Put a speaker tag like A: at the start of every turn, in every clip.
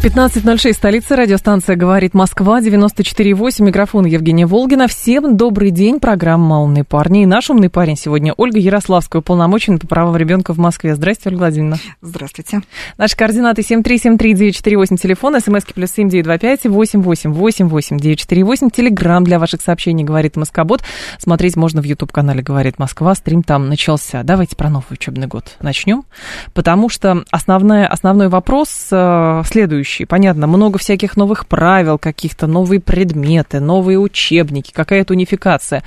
A: 15.06, столица, радиостанция «Говорит Москва», 94.8, микрофон Евгения Волгина. Всем добрый день, программа «Умные парни». И наш умный парень сегодня Ольга Ярославская, уполномоченная по правам ребенка в Москве. Здравствуйте, Ольга Владимировна.
B: Здравствуйте.
A: Наши координаты 7373948, телефон, смски плюс 7925 888 948, телеграмм для ваших сообщений «Говорит Москобот». Смотреть можно в YouTube-канале «Говорит Москва», стрим там начался. Давайте про новый учебный год начнем, потому что основная, основной вопрос э, следующий следующий. Понятно, много всяких новых правил, каких-то новые предметы, новые учебники, какая-то унификация.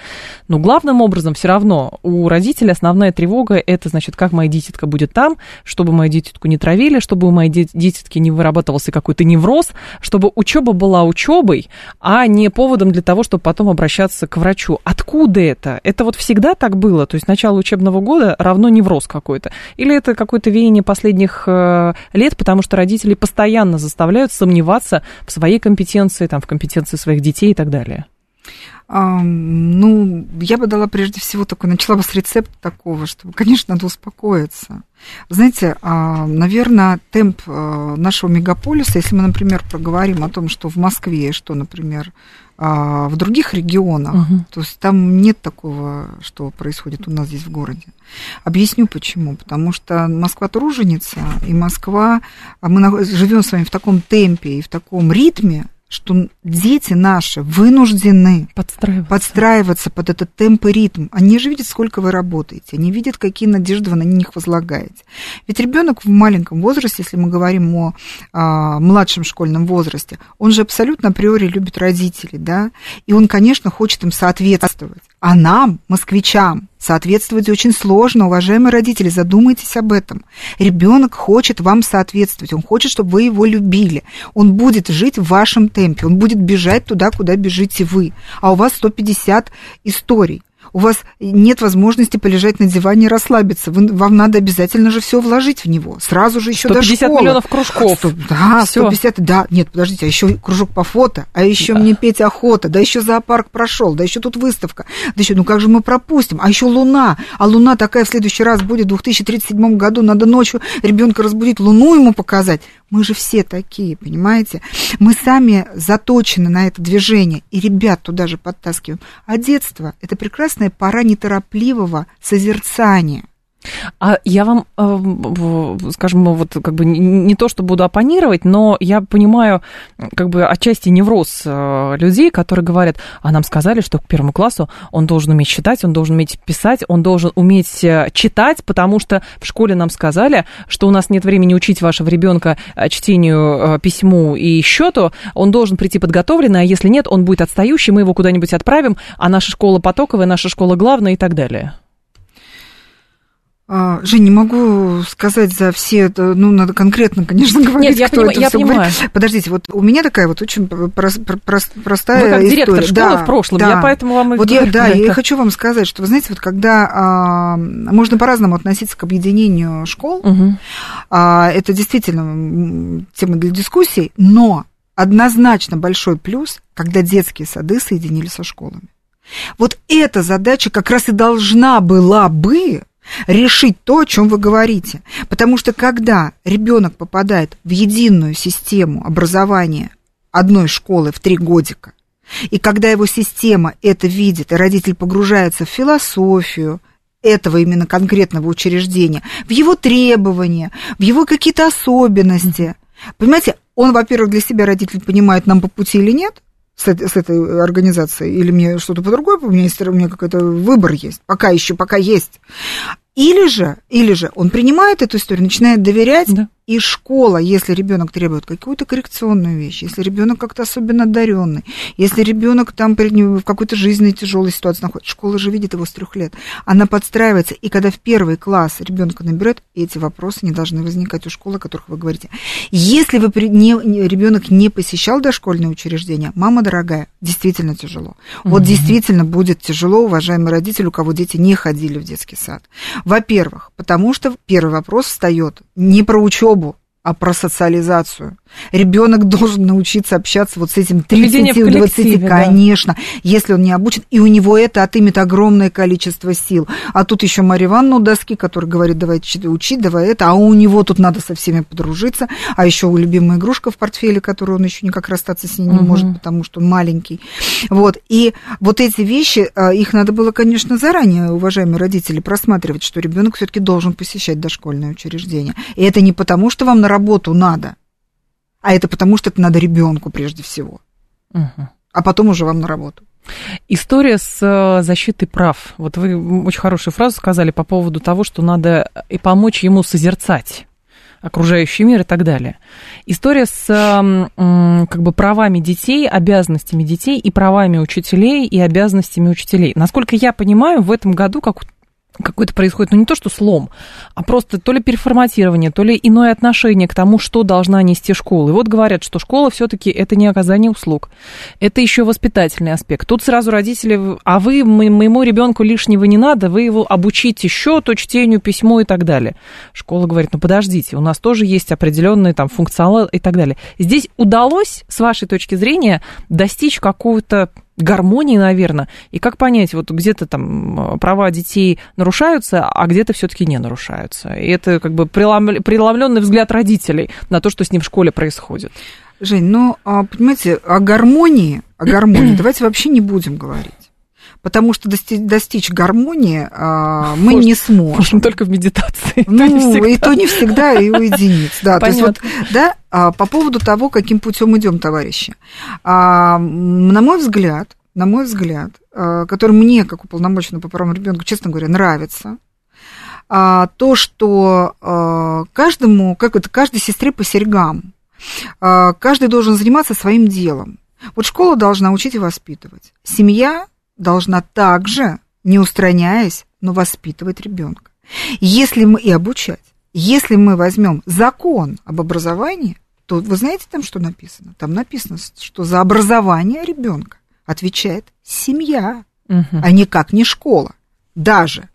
A: Но главным образом все равно у родителей основная тревога это, значит, как моя дитятка будет там, чтобы мою дитятку не травили, чтобы у моей дитятки не вырабатывался какой-то невроз, чтобы учеба была учебой, а не поводом для того, чтобы потом обращаться к врачу. Откуда это? Это вот всегда так было? То есть начало учебного года равно невроз какой-то? Или это какое-то веяние последних э, лет, потому что родители постоянно заставляют сомневаться в своей компетенции, там, в компетенции своих детей и так далее?
B: Ну, я бы дала прежде всего такой, начала бы с рецепта такого, чтобы, конечно, надо успокоиться. знаете, а, наверное, темп а, нашего мегаполиса, если мы, например, проговорим о том, что в Москве, что, например, а, в других регионах, угу. то есть там нет такого, что происходит у нас здесь в городе. Объясню почему. Потому что Москва труженица, и Москва, мы живем с вами в таком темпе и в таком ритме, что дети наши вынуждены подстраиваться. подстраиваться под этот темп и ритм. Они же видят, сколько вы работаете, они видят, какие надежды вы на них возлагаете. Ведь ребенок в маленьком возрасте, если мы говорим о а, младшем школьном возрасте, он же абсолютно априори любит родителей, да, и он, конечно, хочет им соответствовать. А нам, москвичам, соответствовать очень сложно, уважаемые родители, задумайтесь об этом. Ребенок хочет вам соответствовать, он хочет, чтобы вы его любили. Он будет жить в вашем темпе, он будет бежать туда, куда бежите вы. А у вас 150 историй у вас нет возможности полежать на диване и расслабиться. Вы, вам надо обязательно же все вложить в него. Сразу же еще до школы.
A: миллионов кружков.
B: 100, да, всё. 150, да. Нет, подождите, а еще кружок по фото, а еще да. мне петь охота, да еще зоопарк прошел, да еще тут выставка, да еще, ну как же мы пропустим? А еще луна. А луна такая в следующий раз будет в 2037 году. Надо ночью ребенка разбудить, луну ему показать. Мы же все такие, понимаете? Мы сами заточены на это движение, и ребят туда же подтаскиваем. А детство – это прекрасная пора неторопливого созерцания.
A: А я вам, э, скажем, вот как бы не то, что буду оппонировать, но я понимаю как бы отчасти невроз э, людей, которые говорят, а нам сказали, что к первому классу он должен уметь считать, он должен уметь писать, он должен уметь э, читать, потому что в школе нам сказали, что у нас нет времени учить вашего ребенка чтению, письму и счету, он должен прийти подготовленный, а если нет, он будет отстающий, мы его куда-нибудь отправим, а наша школа потоковая, наша школа главная и так далее.
B: А, Жень, не могу сказать за все это, ну, надо конкретно, конечно, говорить,
A: Нет, я
B: кто
A: поним,
B: это
A: я
B: все
A: понимаю.
B: говорит. Подождите, вот у меня такая вот очень прост, прост, простая
A: Вы как
B: история.
A: директор школы
B: да,
A: в прошлом,
B: да.
A: я поэтому вам и
B: вот
A: говорю.
B: Я, да, я хочу вам сказать, что, вы знаете, вот когда а, можно по-разному относиться к объединению школ, угу. а, это действительно тема для дискуссий, но однозначно большой плюс, когда детские сады соединили со школами. Вот эта задача как раз и должна была бы решить то, о чем вы говорите. Потому что когда ребенок попадает в единую систему образования одной школы в три годика, и когда его система это видит, и родитель погружается в философию, этого именно конкретного учреждения, в его требования, в его какие-то особенности. Понимаете, он, во-первых, для себя родитель понимает, нам по пути или нет, с с этой организацией, или мне что-то по-другому, у меня, есть, у меня какой-то выбор есть, пока еще, пока есть. Или же, или же он принимает эту историю, начинает доверять, да. И школа, если ребенок требует какую-то коррекционную вещь, если ребенок как-то особенно одаренный, если ребенок там перед ним в какой-то жизненной тяжелой ситуации находится, школа же видит его с трех лет. Она подстраивается, и когда в первый класс ребенка наберет, эти вопросы не должны возникать у школы, о которых вы говорите. Если вы не, ребенок не посещал дошкольное учреждение, мама дорогая, действительно тяжело. Вот действительно будет тяжело, уважаемый родитель, у кого дети не ходили в детский сад. Во-первых, потому что первый вопрос встает не про учебу, а про социализацию. Ребенок должен научиться общаться вот с этим 30-20, конечно, да. если он не обучен, и у него это отымет огромное количество сил. А тут еще Мария Ивановна у доски, которая говорит, давай учить, давай это, а у него тут надо со всеми подружиться, а еще у любимая игрушка в портфеле, которую он еще никак расстаться с ней не угу. может, потому что он маленький. Вот, и вот эти вещи, а, их надо было, конечно, заранее, уважаемые родители, просматривать, что ребенок все-таки должен посещать дошкольное учреждение. И это не потому, что вам на работу надо, а это потому, что это надо ребенку прежде всего. Угу. А потом уже вам на работу.
A: История с э, защитой прав. Вот вы очень хорошую фразу сказали по поводу того, что надо и помочь ему созерцать окружающий мир и так далее. История с как бы правами детей, обязанностями детей и правами учителей и обязанностями учителей. Насколько я понимаю, в этом году, как какой-то происходит, ну не то что слом, а просто то ли переформатирование, то ли иное отношение к тому, что должна нести школа. И вот говорят, что школа все-таки это не оказание услуг, это еще воспитательный аспект. Тут сразу родители, а вы моему ребенку лишнего не надо, вы его обучите счету, чтению, письму и так далее. Школа говорит, ну подождите, у нас тоже есть определенный там функционал и так далее. Здесь удалось, с вашей точки зрения, достичь какого-то гармонии, наверное. И как понять, вот где-то там права детей нарушаются, а где-то все-таки не нарушаются. И это как бы преломленный взгляд родителей на то, что с ним в школе происходит.
B: Жень, ну, а, понимаете, о гармонии, о гармонии давайте вообще не будем говорить. Потому что достичь, гармонии а, мы Может, не сможем. Можем
A: только в медитации.
B: Ну, и то не всегда, и уединиться. Да, то есть вот, да, а, по поводу того, каким путем идем, товарищи. А, на мой взгляд, на мой взгляд, а, который мне, как уполномоченному по правам ребенка, честно говоря, нравится, а, то, что а, каждому, как это, каждой сестре по серьгам, а, каждый должен заниматься своим делом. Вот школа должна учить и воспитывать. Семья должна также, не устраняясь, но воспитывать ребенка. Если мы и обучать. Если мы возьмем закон об образовании, то вы знаете там, что написано? Там написано, что за образование ребенка отвечает семья, угу. а никак не школа. Даже.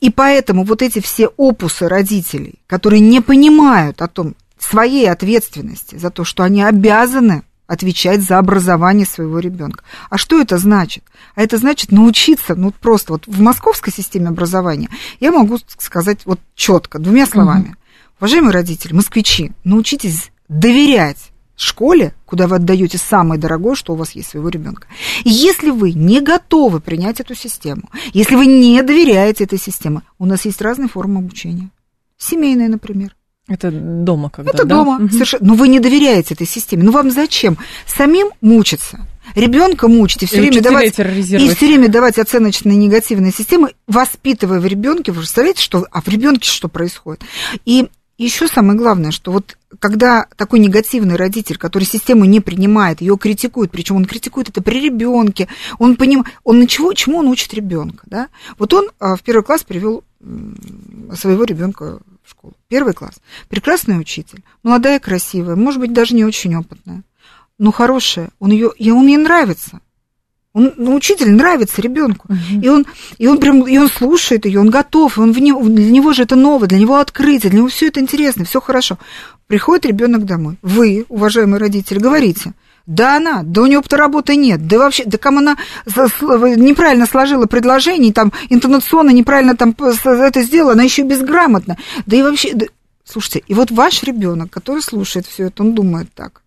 B: И поэтому вот эти все опусы родителей, которые не понимают о том, своей ответственности за то, что они обязаны отвечать за образование своего ребенка. А что это значит? А это значит научиться, ну просто вот в московской системе образования я могу сказать вот четко, двумя словами. Угу. Уважаемые родители, москвичи, научитесь доверять школе, куда вы отдаете самое дорогое, что у вас есть своего ребенка. И если вы не готовы принять эту систему, если вы не доверяете этой системе, у нас есть разные формы обучения. Семейная, например.
A: Это дома когда,
B: Это
A: да?
B: дома, угу. совершенно. Но вы не доверяете этой системе. Ну вам зачем? Самим мучиться. Ребенка мучить и все время давать и все время давать оценочные негативные системы, воспитывая в ребенке, вы представляете, что а в ребенке что происходит? И еще самое главное, что вот когда такой негативный родитель, который систему не принимает, ее критикует, причем он критикует это при ребенке, он понимает, он на чего, чему он учит ребенка, да? Вот он а, в первый класс привел своего ребенка в школу. Первый класс. Прекрасный учитель, молодая, красивая, может быть, даже не очень опытная, но хорошая. Он ее, и он ей нравится. Он, ну, учитель нравится ребенку. Uh-huh. И, он, и, он прям, и он слушает ее, он готов, он в не, для него же это новое, для него открытие, для него все это интересно, все хорошо. Приходит ребенок домой. Вы, уважаемые родители, говорите, да она, да у нее опыта работы нет, да вообще, да кому она неправильно сложила предложение, там, интонационно неправильно там это сделала, она еще безграмотна. Да и вообще, да... слушайте, и вот ваш ребенок, который слушает все это, он думает так.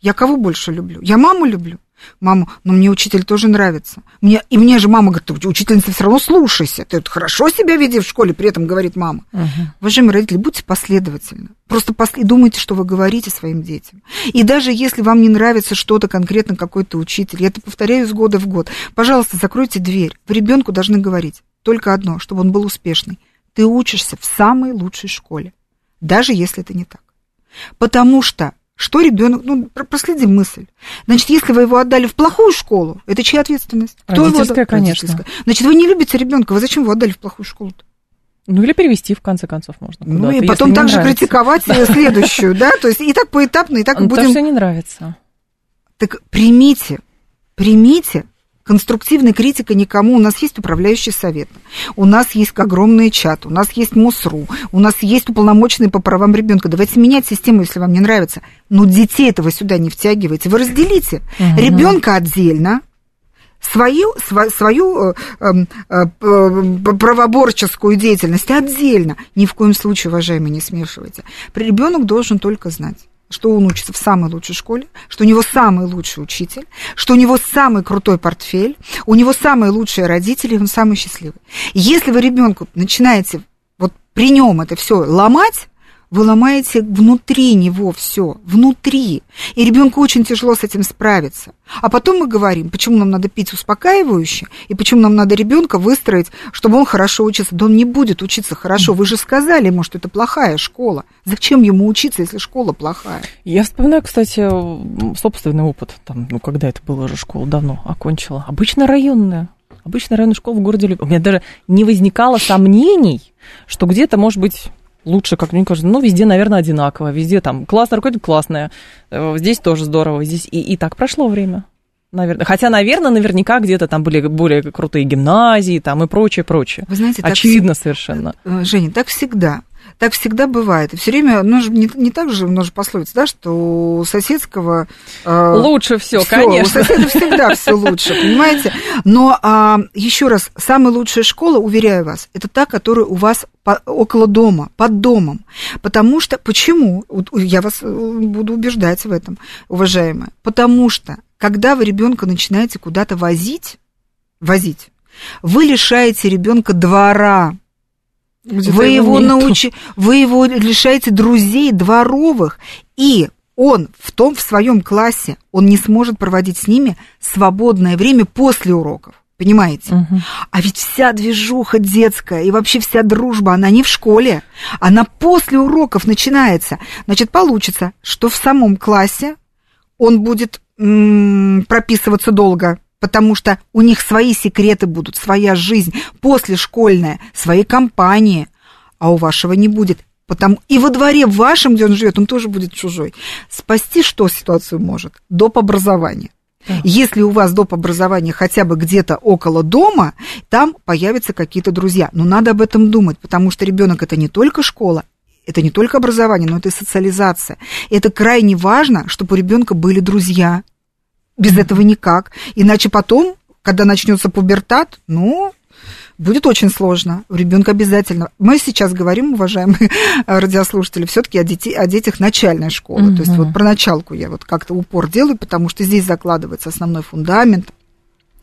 B: Я кого больше люблю? Я маму люблю? Маму, но мне учитель тоже нравится. Мне, и мне же мама говорит, учительница все равно слушайся. Ты хорошо себя веди в школе, при этом говорит мама. Uh-huh. Уважаемые родители, будьте последовательны. Просто после, думайте, что вы говорите своим детям. И даже если вам не нравится что-то конкретно, какой-то учитель, я это повторяю с года в год, пожалуйста, закройте дверь. Вы ребенку должны говорить только одно, чтобы он был успешный. Ты учишься в самой лучшей школе. даже если это не так. Потому что что ребенок, ну, проследи мысль. Значит, если вы его отдали в плохую школу, это чья ответственность?
A: Кто Родительская, его конечно. Родительская.
B: Значит, вы не любите ребенка, вы зачем его отдали в плохую школу? -то?
A: Ну или перевести, в конце концов, можно.
B: Ну и потом также критиковать следующую, да? То есть и так поэтапно, и так
A: ну,
B: будем...
A: То, что не нравится.
B: Так примите, примите конструктивной критика никому. У нас есть управляющий совет, у нас есть огромный чат, у нас есть МОСРУ, у нас есть уполномоченные по правам ребенка. Давайте менять систему, если вам не нравится. Но детей этого сюда не втягивайте. Вы разделите угу. ребенка отдельно, свою, свою, свою э, эм, э, правоборческую деятельность отдельно. Ни в коем случае, уважаемые, не смешивайте. Ребенок должен только знать что он учится в самой лучшей школе, что у него самый лучший учитель, что у него самый крутой портфель, у него самые лучшие родители, он самый счастливый. Если вы ребенку начинаете вот при нем это все ломать, вы ломаете внутри него все, внутри. И ребенку очень тяжело с этим справиться. А потом мы говорим, почему нам надо пить успокаивающее, и почему нам надо ребенка выстроить, чтобы он хорошо учился. Да он не будет учиться хорошо. Вы же сказали ему, что это плохая школа. Зачем ему учиться, если школа плохая?
A: Я вспоминаю, кстати, собственный опыт. Там, ну, когда это было уже школа давно окончила. Обычно районная. Обычно районная школа в городе У меня даже не возникало сомнений, что где-то, может быть, лучше, как мне кажется, ну, везде, наверное, одинаково, везде там классно, руководитель классная, э, здесь тоже здорово, здесь и, и так прошло время. Наверное. Хотя, наверное, наверняка где-то там были более крутые гимназии там и прочее, прочее.
B: Вы знаете,
A: Очевидно так, совершенно.
B: Э, Женя, так всегда. Так всегда бывает. И все время, ну, не, не так же, ну, же пословица, да, что у соседского...
A: Э, лучше все, конечно.
B: У соседа всегда все лучше, понимаете? Но а, еще раз, самая лучшая школа, уверяю вас, это та, которая у вас по, около дома, под домом. Потому что, почему? Я вас э, буду убеждать в этом, уважаемые. Потому что, когда вы ребенка начинаете куда-то возить, возить, вы лишаете ребенка двора, вы его, научи, вы его лишаете друзей дворовых, и он в том, в своем классе, он не сможет проводить с ними свободное время после уроков. Понимаете? Угу. А ведь вся движуха детская и вообще вся дружба, она не в школе, она после уроков начинается. Значит, получится, что в самом классе он будет м- прописываться долго, потому что у них свои секреты будут, своя жизнь, послешкольная, свои компании, а у вашего не будет. Потому и во дворе вашем, где он живет, он тоже будет чужой. Спасти что ситуацию может? Доп. образование. Да. Если у вас доп. образование хотя бы где-то около дома, там появятся какие-то друзья. Но надо об этом думать, потому что ребенок это не только школа, это не только образование, но это и социализация. И это крайне важно, чтобы у ребенка были друзья, без этого никак. Иначе потом, когда начнется пубертат, ну, будет очень сложно. У ребенка обязательно. Мы сейчас говорим, уважаемые радиослушатели, все-таки о, дети, о детях начальной школы. Угу. То есть вот про началку я вот как-то упор делаю, потому что здесь закладывается основной фундамент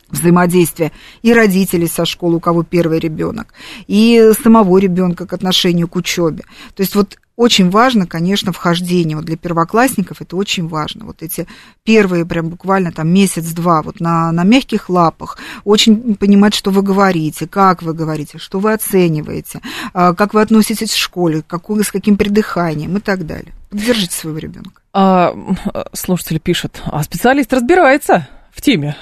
B: взаимодействия и родителей со школы, у кого первый ребенок, и самого ребенка к отношению к учебе. То есть вот очень важно, конечно, вхождение. Вот для первоклассников это очень важно. Вот эти первые прям буквально там месяц-два вот на, на мягких лапах. Очень понимать, что вы говорите, как вы говорите, что вы оцениваете, а, как вы относитесь к школе, какой, с каким придыханием и так далее. Поддержите своего ребенка.
A: А, слушатель пишет, а специалист разбирается в теме.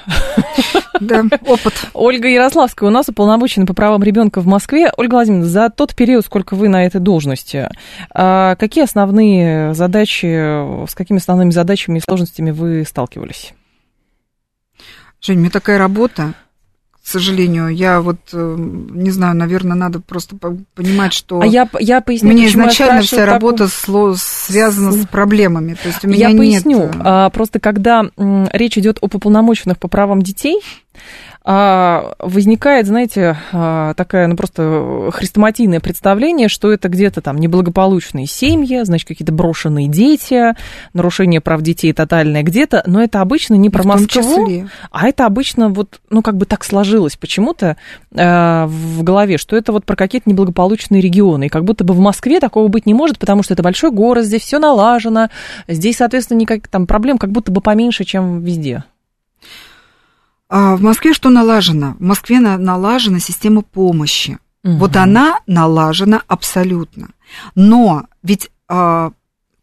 B: Да, опыт.
A: Ольга Ярославская у нас уполномочена по правам ребенка в Москве. Ольга Владимировна, за тот период, сколько вы на этой должности, а какие основные задачи, с какими основными задачами и сложностями вы сталкивались?
B: Жень, у меня такая работа, к сожалению. Я вот, э, не знаю, наверное, надо просто понимать, что...
A: А я, я поясню,
B: Мне изначально вся работа такую... связана с проблемами. То есть у меня
A: я
B: нет...
A: поясню. А, просто когда речь идет об уполномоченных по правам детей, возникает, знаете, а, такое, ну, просто хрестоматийное представление, что это где-то там неблагополучные семьи, значит, какие-то брошенные дети, нарушение прав детей тотальное где-то, но это обычно не про Москву, а это обычно вот, ну, как бы так сложилось почему-то э, в голове, что это вот про какие-то неблагополучные регионы, и как будто бы в Москве такого быть не может, потому что это большой город, здесь все налажено, здесь, соответственно, никаких там проблем как будто бы поменьше, чем везде.
B: А в Москве что налажено? В Москве налажена система помощи. Угу. Вот она налажена абсолютно. Но ведь э,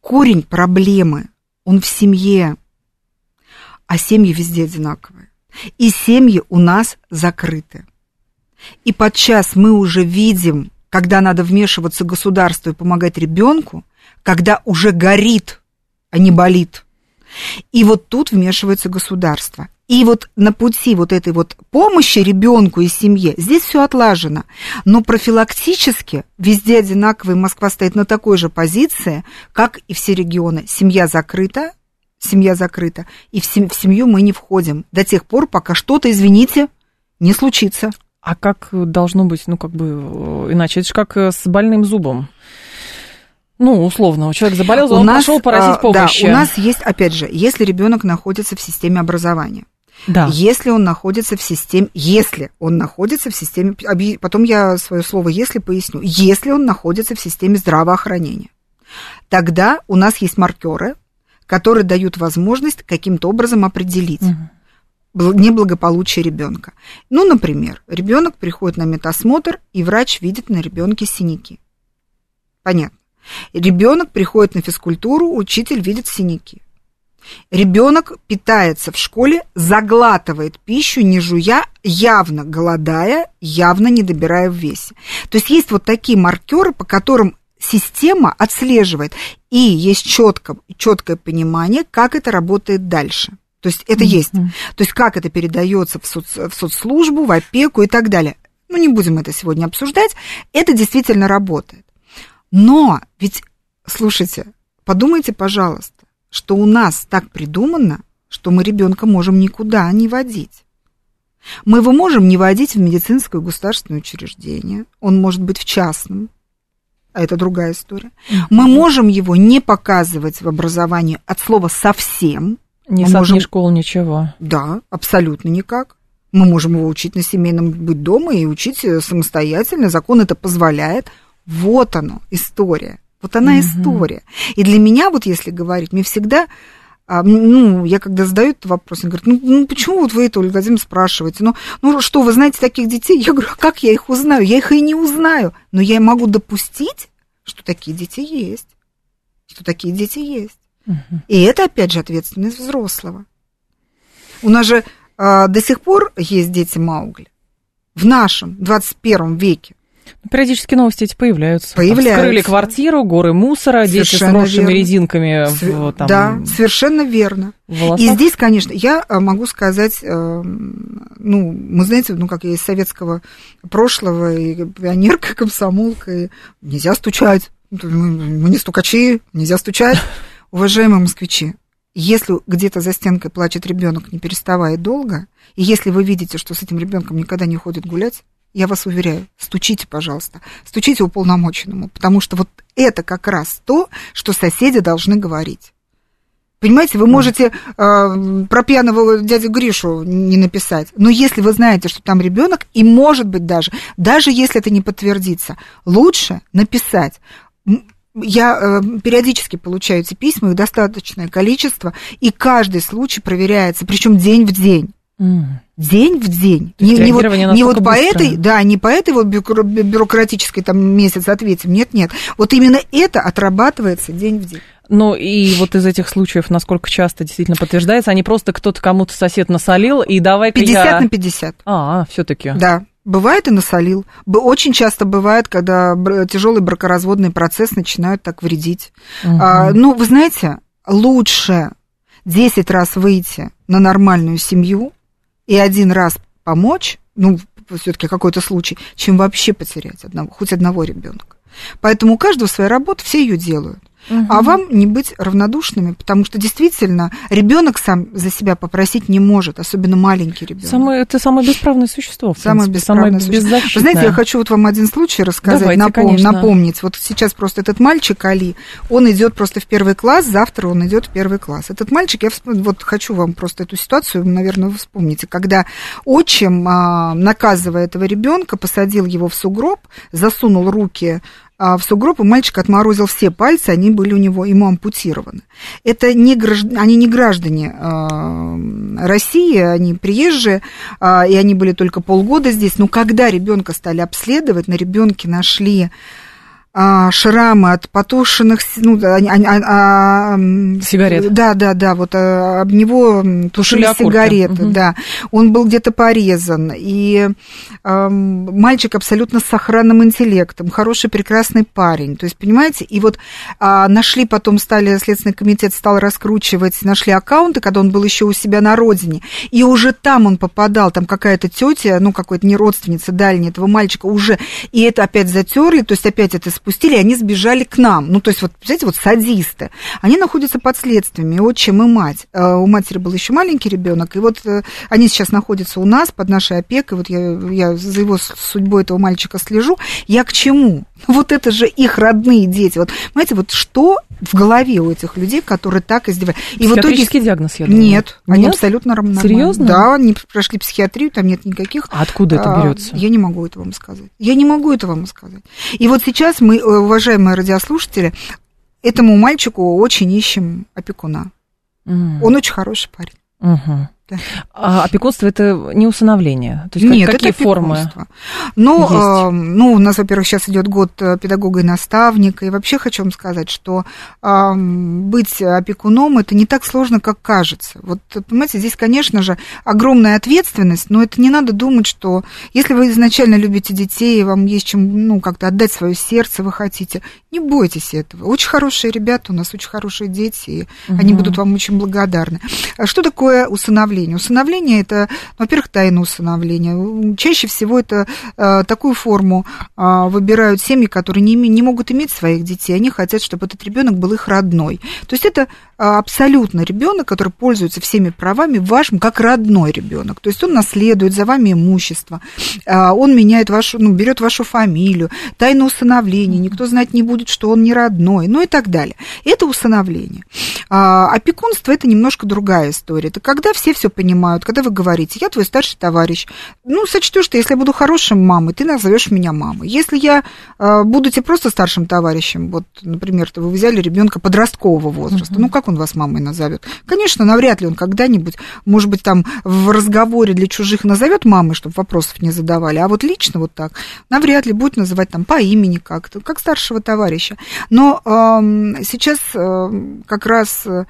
B: корень проблемы, он в семье, а семьи везде одинаковые. И семьи у нас закрыты. И подчас мы уже видим, когда надо вмешиваться государству и помогать ребенку, когда уже горит, а не болит. И вот тут вмешивается государство. И вот на пути вот этой вот помощи ребенку и семье здесь все отлажено. Но профилактически везде одинаково, и Москва стоит на такой же позиции, как и все регионы. Семья закрыта, семья закрыта, и в, семью мы не входим до тех пор, пока что-то, извините, не случится.
A: А как должно быть, ну, как бы, э, иначе? Это же как э, с больным зубом. Ну, условно, человек заболел, он нас, пошел просить помощи.
B: Да, у нас есть, опять же, если ребенок находится в системе образования, да. Если он находится в системе, если он находится в системе, потом я свое слово если поясню, если он находится в системе здравоохранения, тогда у нас есть маркеры, которые дают возможность каким-то образом определить угу. неблагополучие ребенка. Ну, например, ребенок приходит на медосмотр, и врач видит на ребенке синяки. Понятно. Ребенок приходит на физкультуру, учитель видит синяки. Ребенок питается в школе, заглатывает пищу, не жуя, явно голодая, явно не добирая в весе. То есть есть вот такие маркеры, по которым система отслеживает, и есть четко, четкое понимание, как это работает дальше. То есть это mm-hmm. есть. То есть как это передается в, соц, в соцслужбу, в опеку и так далее. Ну, не будем это сегодня обсуждать. Это действительно работает. Но ведь, слушайте, подумайте, пожалуйста, что у нас так придумано, что мы ребенка можем никуда не водить. Мы его можем не водить в медицинское государственное учреждение, он может быть в частном, а это другая история. Мы можем его не показывать в образовании от слова совсем. Мы
A: сад, можем... ни школа, ничего.
B: Да, абсолютно никак. Мы можем его учить на семейном быть дома и учить самостоятельно. Закон это позволяет. Вот оно, история. Вот она угу. история. И для меня, вот если говорить, мне всегда, а, ну, я когда задаю этот вопрос, они говорят, ну, ну почему вот вы это, Ольга Владимировна, спрашиваете? Ну, ну, что, вы знаете таких детей? Я говорю, а как я их узнаю? Я их и не узнаю. Но я могу допустить, что такие дети есть. Что такие дети есть. Угу. И это, опять же, ответственность взрослого. У нас же а, до сих пор есть дети Маугли. В нашем 21 веке.
A: Периодически новости эти появляются.
B: Появляются.
A: Вскрыли квартиру, горы мусора, совершенно дети с росшими верно. резинками.
B: В, там, да, совершенно верно. И здесь, конечно, я э, могу сказать, э, ну, мы знаете, ну, как я из советского прошлого, и пионерка, комсомолка, и нельзя стучать. Мы не стукачи, нельзя стучать. Уважаемые москвичи, если где-то за стенкой плачет ребенок, не переставая долго, и если вы видите, что с этим ребенком никогда не ходит гулять, я вас уверяю, стучите, пожалуйста, стучите уполномоченному, потому что вот это как раз то, что соседи должны говорить. Понимаете, вы можете э, про пьяного дядю Гришу не написать, но если вы знаете, что там ребенок, и может быть даже, даже если это не подтвердится, лучше написать. Я э, периодически получаю эти письма, их достаточное количество, и каждый случай проверяется, причем день в день. Mm. День в день. Не, не, вот, не вот по этой, да, не по этой вот бюрократической там месяц ответим. Нет, нет. Вот именно это отрабатывается день в день.
A: Ну и вот из этих случаев, насколько часто действительно подтверждается, они просто кто-то кому-то сосед насолил, и давай-ка
B: 50 я... на 50.
A: А, все таки
B: Да, Бывает и насолил. Очень часто бывает, когда тяжелый бракоразводный процесс начинают так вредить. Угу. А, ну, вы знаете, лучше 10 раз выйти на нормальную семью, и один раз помочь, ну, все-таки какой-то случай, чем вообще потерять одного, хоть одного ребенка. Поэтому у каждого своя работа, все ее делают угу. а вам не быть равнодушными, потому что действительно ребенок сам за себя попросить не может, особенно маленький ребенок.
A: Самое, это самое бесправное существо.
B: самое бесправное самое существо. Вы знаете, я хочу вот вам один случай рассказать, Давайте, напом- напомнить. Вот сейчас просто этот мальчик Али, он идет просто в первый класс, завтра он идет в первый класс. Этот мальчик, я всп... вот хочу вам просто эту ситуацию, наверное, вы вспомните, когда отчим, а, наказывая этого ребенка, посадил его в сугроб, засунул руки а, в сугроб, и мальчик отморозил все пальцы, они были у него, ему ампутированы. Это не гражд... они не граждане э, России, они приезжие, э, и они были только полгода здесь. Но когда ребенка стали обследовать, на ребенке нашли а, шрамы от потушенных, ну, а, а,
A: а, сигарет.
B: Да, да, да, вот а, об него тушили, тушили сигареты, угу. да. Он был где-то порезан, и а, мальчик абсолютно с сохранным интеллектом, хороший, прекрасный парень. То есть, понимаете, и вот а, нашли потом, стали, Следственный комитет стал раскручивать, нашли аккаунты, когда он был еще у себя на родине, и уже там он попадал, там какая-то тетя, ну, какой-то не родственница дальняя этого мальчика уже, и это опять затерли, то есть опять это спустили, они сбежали к нам. Ну, то есть, вот, знаете, вот садисты. Они находятся под следствиями, отчим и мать. Э, у матери был еще маленький ребенок, и вот э, они сейчас находятся у нас под нашей опекой. Вот я, я за его судьбой этого мальчика слежу. Я к чему? Вот это же их родные дети. Вот, понимаете, вот что в голове у этих людей, которые так издеваются.
A: И в итоге... диагноз, я думаю.
B: Нет, Нет? они абсолютно нормальные.
A: Серьезно?
B: Да, они прошли психиатрию, там нет никаких.
A: А откуда это а, берется?
B: Я не могу это вам сказать. Я не могу это вам сказать. И вот сейчас мы, э, уважаемые радиослушатели, этому мальчику очень ищем опекуна. Mm. Он очень хороший парень.
A: Угу. Да. А опекунство это не усыновление? То есть
B: Нет,
A: какие
B: это
A: формы?
B: Ну, э, ну, у нас, во-первых, сейчас идет год э, педагога и наставника, и вообще хочу вам сказать, что э, быть опекуном это не так сложно, как кажется. Вот, понимаете, здесь, конечно же, огромная ответственность, но это не надо думать, что если вы изначально любите детей, вам есть чем, ну, как-то отдать свое сердце, вы хотите, не бойтесь этого. Очень хорошие ребята, у нас очень хорошие дети, и угу. они будут вам очень благодарны. А что такое усыновление? Усыновления. Усыновление это, ну, во-первых, тайна усыновления. Чаще всего это э, такую форму э, выбирают семьи, которые не, не могут иметь своих детей. Они хотят, чтобы этот ребенок был их родной. То есть это а, абсолютно ребенок, который пользуется всеми правами вашим, как родной ребенок. То есть он наследует за вами имущество, он меняет вашу, ну, берет вашу фамилию, тайну усыновления, никто знать не будет, что он не родной, ну и так далее. Это усыновление. А, опекунство это немножко другая история. Это когда все все понимают, когда вы говорите, я твой старший товарищ, ну, сочтешь что если я буду хорошим мамой, ты назовешь меня мамой. Если я буду тебе просто старшим товарищем, вот, например, вы взяли ребенка подросткового возраста, ну, как он вас мамой назовет. Конечно, навряд ли он когда-нибудь, может быть, там в разговоре для чужих назовет мамой, чтобы вопросов не задавали, а вот лично вот так, навряд ли будет называть там по имени как-то, как старшего товарища. Но э, сейчас э, как раз э,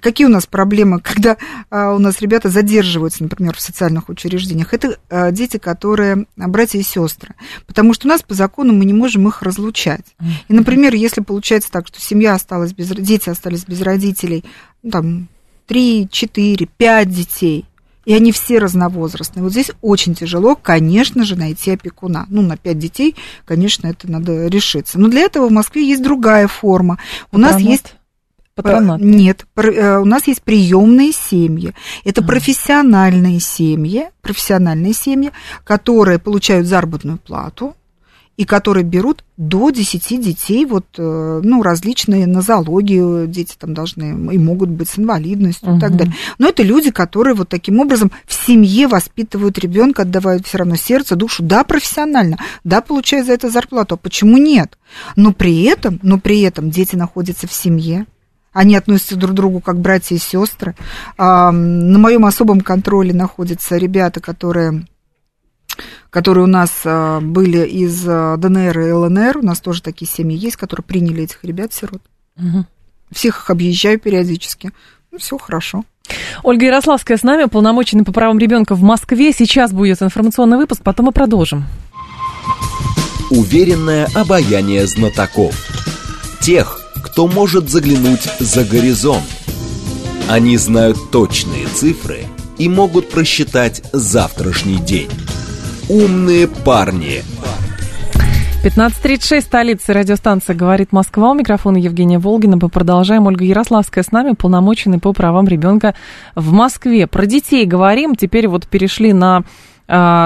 B: Какие у нас проблемы, когда а, у нас ребята задерживаются, например, в социальных учреждениях? Это а, дети, которые братья и сестры. Потому что у нас по закону мы не можем их разлучать. И, например, если получается так, что семья осталась без дети остались без родителей, ну, там, 3, 4, 5 детей, и они все разновозрастные. Вот здесь очень тяжело, конечно же, найти опекуна. Ну, на 5 детей, конечно, это надо решиться. Но для этого в Москве есть другая форма. У Патронат. нас есть
A: Патронат?
B: Нет, э, у нас есть приемные семьи. Это профессиональные семьи, профессиональные семьи, которые получают заработную плату и которые берут до 10 детей, вот, э, ну, различные нозологии, дети там должны и могут быть с инвалидностью угу. и так далее. Но это люди, которые вот таким образом в семье воспитывают ребенка, отдавают все равно сердце, душу, да, профессионально, да, получая за это зарплату, а почему нет? Но при этом, но при этом дети находятся в семье, они относятся друг к другу как братья и сестры. На моем особом контроле находятся ребята, которые которые у нас а, были из а, ДНР и ЛНР. У нас тоже такие семьи есть, которые приняли этих ребят-сирот. Угу. Всех их объезжаю периодически. Ну, все хорошо.
A: Ольга Ярославская с нами, полномоченный по правам ребенка в Москве. Сейчас будет информационный выпуск, потом мы продолжим.
C: Уверенное обаяние знатоков. Тех, кто может заглянуть за горизонт. Они знают точные цифры и могут просчитать завтрашний день. Умные парни.
A: 15.36, столица радиостанция «Говорит Москва». У микрофона Евгения Волгина. Мы продолжаем. Ольга Ярославская с нами, полномоченный по правам ребенка в Москве. Про детей говорим. Теперь вот перешли на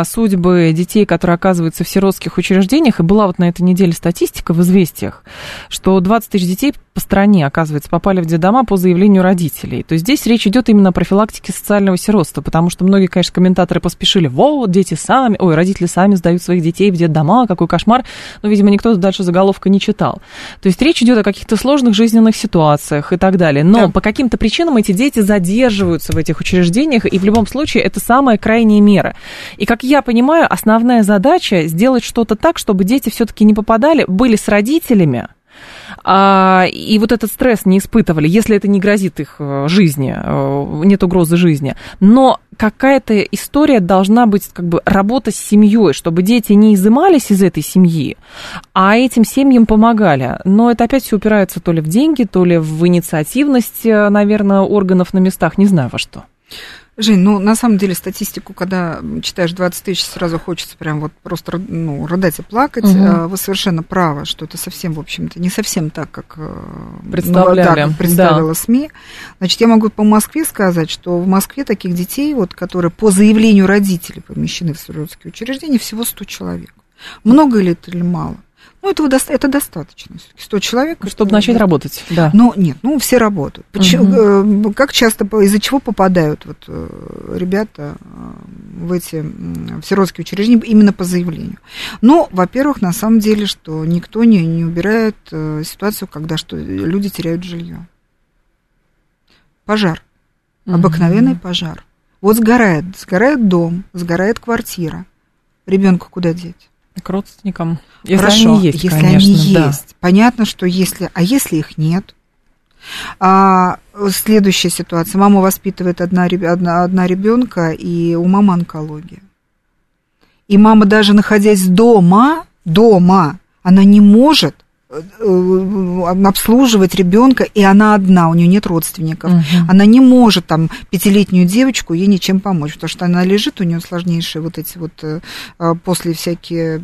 A: судьбы детей, которые оказываются в сиротских учреждениях. И была вот на этой неделе статистика в «Известиях», что 20 тысяч детей по стране, оказывается, попали в детдома по заявлению родителей. То есть здесь речь идет именно о профилактике социального сиротства, потому что многие, конечно, комментаторы поспешили, вот, дети сами, ой, родители сами сдают своих детей в детдома, какой кошмар, но, видимо, никто дальше заголовка не читал. То есть речь идет о каких-то сложных жизненных ситуациях и так далее. Но да. по каким-то причинам эти дети задерживаются в этих учреждениях, и в любом случае это самая крайняя мера. И, как я понимаю, основная задача сделать что-то так, чтобы дети все-таки не попадали, были с родителями, а, и вот этот стресс не испытывали, если это не грозит их э, жизни, э, нет угрозы жизни. Но какая-то история должна быть как бы работа с семьей, чтобы дети не изымались из этой семьи, а этим семьям помогали. Но это опять все упирается то ли в деньги, то ли в инициативность, э, наверное, органов на местах, не знаю во что.
B: Жень, ну, на самом деле, статистику, когда читаешь 20 тысяч, сразу хочется прям вот просто, ну, рыдать и плакать. Угу. Вы совершенно правы, что это совсем, в общем-то, не совсем так, как,
A: э, Представляли. Ну, да, как
B: представила да. СМИ. Значит, я могу по Москве сказать, что в Москве таких детей, вот, которые по заявлению родителей помещены в сиротские учреждения, всего 100 человек. Много ли это или мало? Ну, этого до, это достаточно. 100 человек.
A: Чтобы начать да. работать, да.
B: Но нет, ну, все работают. Почему, угу. Как часто, из-за чего попадают вот, э, ребята э, в эти в сиротские учреждения именно по заявлению? Ну, во-первых, на самом деле, что никто не, не убирает ситуацию, когда что, люди теряют жилье. Пожар. Обыкновенный угу. пожар. Вот сгорает, сгорает дом, сгорает квартира. Ребенка куда деть?
A: К родственникам. Если
B: Хорошо, они есть, если конечно, они да. есть. Понятно, что если... А если их нет? А, следующая ситуация. Мама воспитывает одна, одна, одна ребенка, и у мамы онкология. И мама даже находясь дома, дома, она не может обслуживать ребенка, и она одна, у нее нет родственников. Угу. Она не может там пятилетнюю девочку ей ничем помочь, потому что она лежит, у нее сложнейшие вот эти вот э, после всякие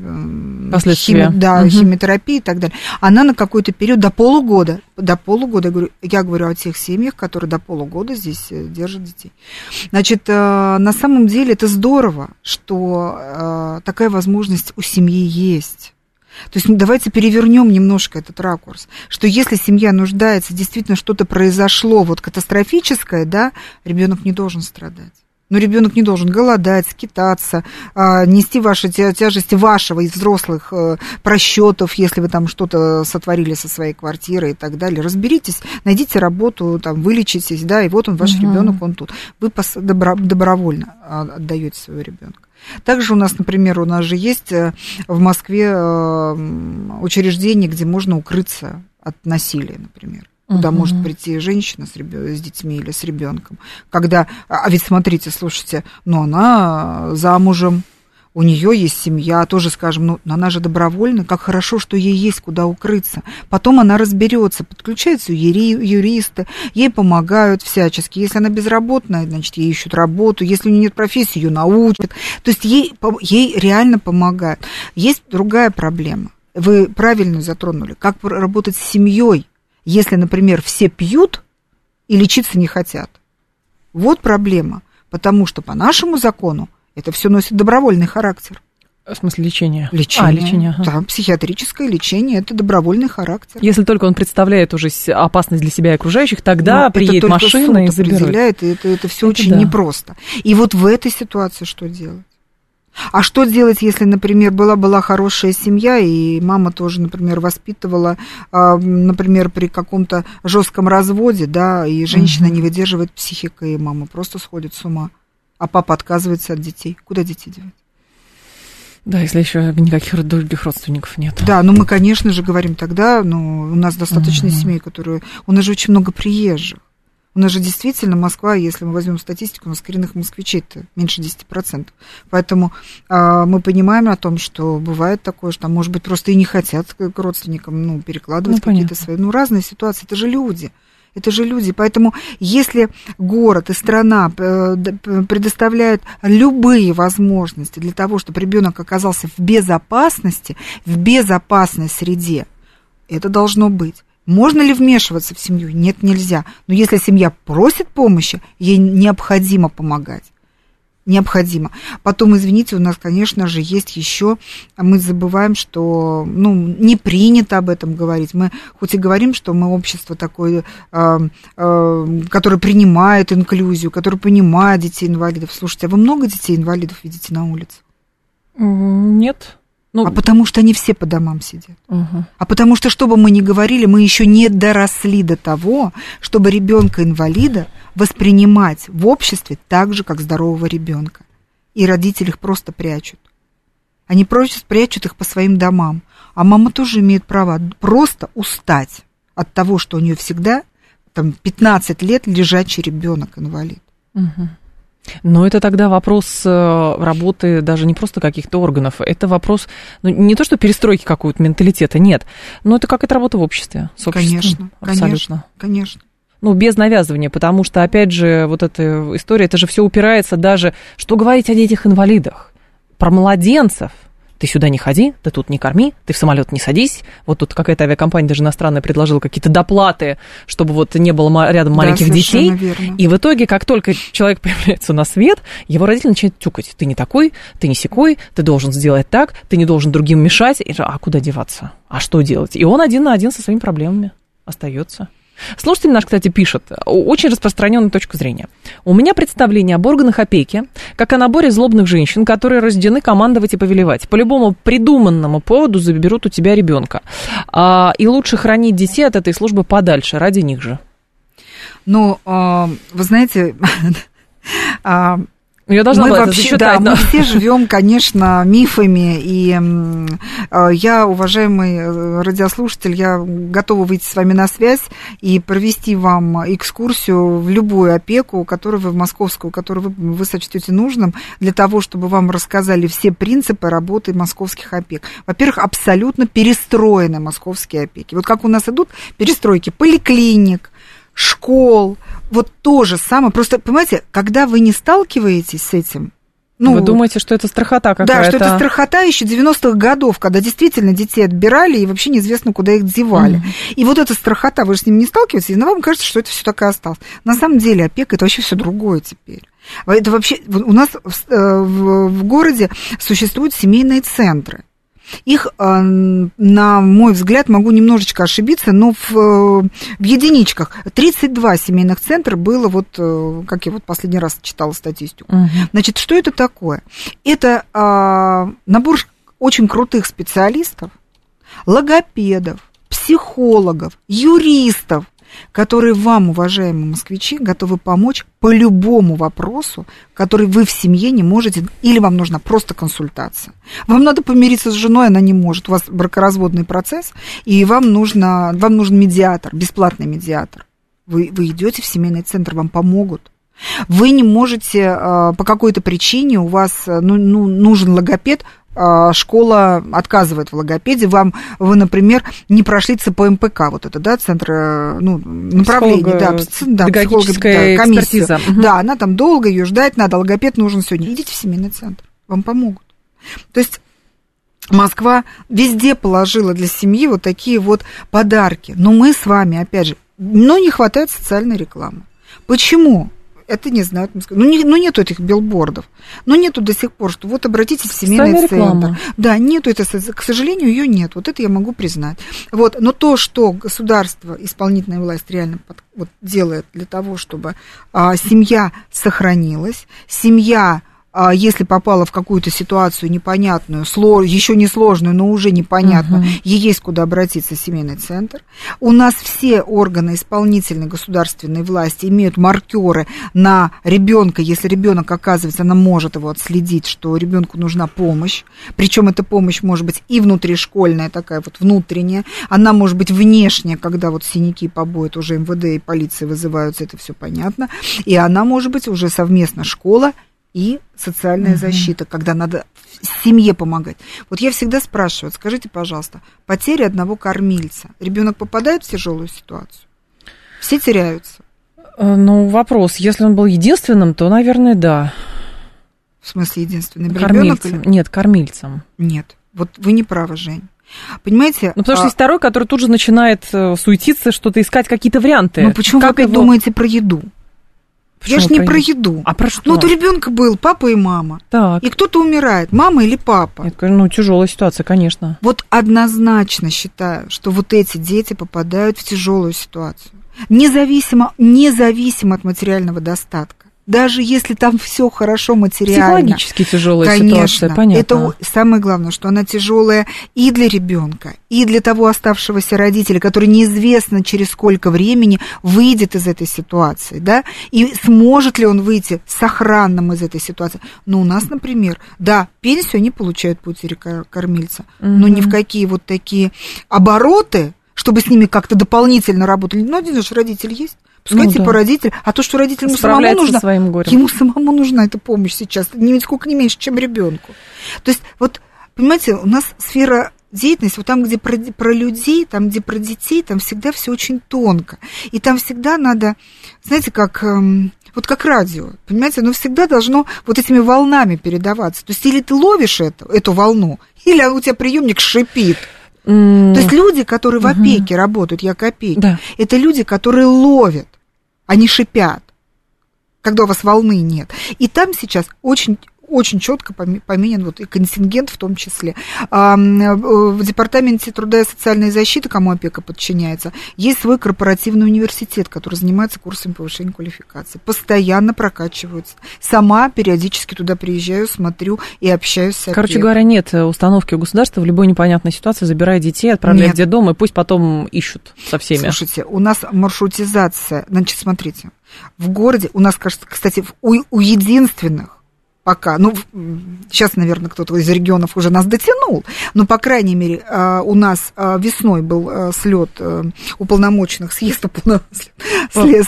A: Последствия.
B: Хими, да, угу. химиотерапии и так далее. Она на какой-то период до полугода, до полугода, я говорю, я говорю о тех семьях, которые до полугода здесь э, держат детей. Значит, на самом деле это здорово, что такая возможность у семьи есть. То есть ну, давайте перевернем немножко этот ракурс, что если семья нуждается, действительно что-то произошло вот катастрофическое, да, ребенок не должен страдать. Но ребенок не должен голодать, скитаться, а, нести ваши тяжести вашего из взрослых э, просчетов, если вы там что-то сотворили со своей квартирой и так далее. Разберитесь, найдите работу, там, вылечитесь, да, и вот он, ваш угу. ребенок, он тут. Вы добровольно а, отдаете своего ребенка. Также у нас, например, у нас же есть э, в Москве э, учреждение, где можно укрыться от насилия, например куда uh-huh. может прийти женщина с, ребё- с детьми или с ребенком. Когда, а ведь смотрите, слушайте, ну она замужем, у нее есть семья, тоже скажем, ну, она же добровольна, как хорошо, что ей есть куда укрыться. Потом она разберется, подключаются юри, юристы, ей помогают всячески. Если она безработная, значит, ей ищут работу, если у нее нет профессии, ее научат. То есть ей, ей реально помогают. Есть другая проблема. Вы правильно затронули, как работать с семьей, если, например, все пьют и лечиться не хотят. Вот проблема, потому что по нашему закону это все носит добровольный характер.
A: В смысле лечения?
B: Лечение. А, лечение. Ага. Да, психиатрическое лечение это добровольный характер.
A: Если только он представляет уже опасность для себя и окружающих, тогда Но приедет машина и заберет.
B: определяет, и это, это все это очень да. непросто. И вот в этой ситуации что делать? А что делать, если, например, была была хорошая семья, и мама тоже, например, воспитывала, а, например, при каком-то жестком разводе, да, и женщина угу. не выдерживает психикой, и мама просто сходит с ума а папа отказывается от детей. Куда детей девать?
A: Да, если еще никаких других родственников нет.
B: Да, ну мы, конечно же, говорим тогда, ну, у нас достаточно угу. семей, которые... У нас же очень много приезжих. У нас же действительно Москва, если мы возьмем статистику, у нас коренных москвичей-то меньше 10%. Поэтому э, мы понимаем о том, что бывает такое, что, может быть, просто и не хотят к родственникам ну, перекладывать ну, какие-то свои... Ну, разные ситуации, это же люди. Это же люди. Поэтому если город и страна э, предоставляют любые возможности для того, чтобы ребенок оказался в безопасности, в безопасной среде, это должно быть. Можно ли вмешиваться в семью? Нет, нельзя. Но если семья просит помощи, ей необходимо помогать. необходимо. Потом, извините, у нас, конечно же, есть еще, мы забываем, что, ну, не принято об этом говорить. Мы хоть и говорим, что мы общество такое, э, э, которое принимает инклюзию, которое понимает детей-инвалидов. Слушайте, а вы много детей-инвалидов видите на улице?
A: Нет.
B: Ну, а потому что они все по домам сидят.
A: Угу.
B: А потому что, что бы мы ни говорили, мы еще не доросли до того, чтобы ребенка-инвалида воспринимать в обществе так же, как здорового ребенка. И родители их просто прячут. Они просто прячут их по своим домам. А мама тоже имеет право просто устать от того, что у нее всегда там 15 лет лежачий ребенок-инвалид.
A: Угу. Но это тогда вопрос э, работы даже не просто каких-то органов, это вопрос, ну, не то, что перестройки какого-то менталитета, нет, но это как это работа в обществе, с
B: Конечно, абсолютно. конечно, конечно.
A: Ну, без навязывания, потому что, опять же, вот эта история, это же все упирается даже, что говорить о детях-инвалидах, про младенцев – ты сюда не ходи, ты тут не корми, ты в самолет не садись. Вот тут какая-то авиакомпания даже иностранная предложила какие-то доплаты, чтобы вот не было рядом маленьких да, детей.
B: Верно.
A: И в итоге, как только человек появляется на свет, его родители начинают тюкать. Ты не такой, ты не секой, ты должен сделать так, ты не должен другим мешать. И, а куда деваться? А что делать? И он один на один со своими проблемами остается. Слушатель наш, кстати, пишет, очень распространенную точку зрения. У меня представление об органах опеки, как о наборе злобных женщин, которые рождены командовать и повелевать. По любому придуманному поводу заберут у тебя ребенка. А, и лучше хранить детей от этой службы подальше, ради них же.
B: Ну, а, вы знаете, а,
A: я должна
B: мы
A: была
B: вообще, да, но... мы все живем, конечно, мифами, и э, я, уважаемый э, радиослушатель, я готова выйти с вами на связь и провести вам экскурсию в любую опеку, которую вы в московскую, которую вы, вы сочтете нужным, для того, чтобы вам рассказали все принципы работы московских опек. Во-первых, абсолютно перестроены московские опеки. Вот как у нас идут перестройки поликлиник, школ, вот то же самое. Просто, понимаете, когда вы не сталкиваетесь с этим,
A: ну, Вы думаете, что это страхота какая-то?
B: Да, что это страхота еще 90-х годов, когда действительно детей отбирали и вообще неизвестно, куда их девали. Mm-hmm. И вот эта страхота, вы же с ним не сталкиваетесь, но вам кажется, что это все так и осталось. На самом деле опека это вообще все другое теперь. Это вообще у нас в, э, в, в городе существуют семейные центры. Их, э, на мой взгляд, могу немножечко ошибиться, но в, в единичках 32 семейных центра было, вот, э, как я вот последний раз читала статистику. Угу. Значит, что это такое? Это э, набор очень крутых специалистов, логопедов, психологов, юристов, которые вам, уважаемые москвичи, готовы помочь по любому вопросу, который вы в семье не можете, или вам нужна просто консультация. Вам надо помириться с женой, она не может, у вас бракоразводный процесс, и вам, нужно, вам нужен медиатор, бесплатный медиатор. Вы, вы идете в семейный центр, вам помогут. Вы не можете э, по какой-то причине, у вас э, ну, ну, нужен логопед, а, школа отказывает в логопеде, вам, вы, например, не прошли ЦПМПК, вот это, да, центр, э, ну, направление, да,
A: да, педагогическая да, экспертиза.
B: Угу. Да, она там долго, ее ждать надо, логопед нужен сегодня. Идите в семейный центр, вам помогут. То есть Москва везде положила для семьи вот такие вот подарки. Но мы с вами, опять же, но не хватает социальной рекламы. Почему? Это не знают. Ну, не, ну, нету этих билбордов. Ну, нету до сих пор, что вот обратитесь в семейный центр. Да, нету это, к сожалению, ее нет. Вот это я могу признать. Вот, но то, что государство, исполнительная власть реально под, вот, делает для того, чтобы а, семья сохранилась, семья если попала в какую-то ситуацию непонятную, еще не сложную, но уже непонятную, uh-huh. ей есть куда обратиться в семейный центр. У нас все органы исполнительной государственной власти имеют маркеры на ребенка, если ребенок оказывается, она может его отследить, что ребенку нужна помощь. Причем эта помощь может быть и внутришкольная, такая вот внутренняя, она может быть внешняя, когда вот синяки побоят уже МВД и полиция вызываются, это все понятно. И она может быть уже совместно школа и социальная угу. защита, когда надо семье помогать. Вот я всегда спрашиваю, скажите, пожалуйста, потеря одного кормильца, ребенок попадает в тяжелую ситуацию? Все теряются.
A: Э, ну, вопрос, если он был единственным, то, наверное, да.
B: В смысле единственный
A: кормильцем? Ребенок? Нет, кормильцем.
B: Нет, вот вы не правы, Жень. Понимаете?
A: Ну, потому что а... есть второй, который тут же начинает э, суетиться, что-то искать какие-то варианты.
B: Ну, почему как вы его... думаете про еду? Почему я же не про еду.
A: А про что?
B: Ну, вот у ребенка был папа и мама.
A: Так.
B: И кто-то умирает, мама или папа.
A: Нет, ну, тяжелая ситуация, конечно.
B: Вот однозначно считаю, что вот эти дети попадают в тяжелую ситуацию. Независимо, независимо от материального достатка даже если там все хорошо материально.
A: Психологически тяжелая
B: конечно,
A: ситуация, понятно.
B: Это самое главное, что она тяжелая и для ребенка, и для того оставшегося родителя, который неизвестно через сколько времени выйдет из этой ситуации, да, и сможет ли он выйти сохранным из этой ситуации. Но у нас, например, да, пенсию они получают по утере кормильца, угу. но ни в какие вот такие обороты, чтобы с ними как-то дополнительно работали. Ну, один же родитель есть. Пускай ну, типа да. родитель, а то, что родителям самому нужно,
A: своим горем.
B: ему самому нужна эта помощь сейчас, не сколько не меньше, чем ребенку. То есть вот, понимаете, у нас сфера деятельности, вот там, где про, про людей, там, где про детей, там всегда все очень тонко. И там всегда надо, знаете, как, эм, вот как радио, понимаете, оно всегда должно вот этими волнами передаваться. То есть или ты ловишь это, эту волну, или у тебя приемник шипит. Mm. То есть люди, которые в опеке uh-huh. работают, я копейки, да. это люди, которые ловят они шипят, когда у вас волны нет. И там сейчас очень очень четко поменен вот и контингент в том числе. Э, в Департаменте труда и социальной защиты, кому опека подчиняется, есть свой корпоративный университет, который занимается курсами повышения квалификации. Постоянно прокачиваются. Сама периодически туда приезжаю, смотрю и общаюсь с опекой.
A: Короче говоря, нет установки у государства в любой непонятной ситуации забирая детей, отправлять в детдом, и пусть потом ищут со всеми.
B: Слушайте, у нас маршрутизация. Значит, смотрите, в городе, у нас, кажется, кстати, у, у единственных пока. Ну, сейчас, наверное, кто-то из регионов уже нас дотянул, но, по крайней мере, а, у нас а, весной был а, слет э, уполномоченных, съезд,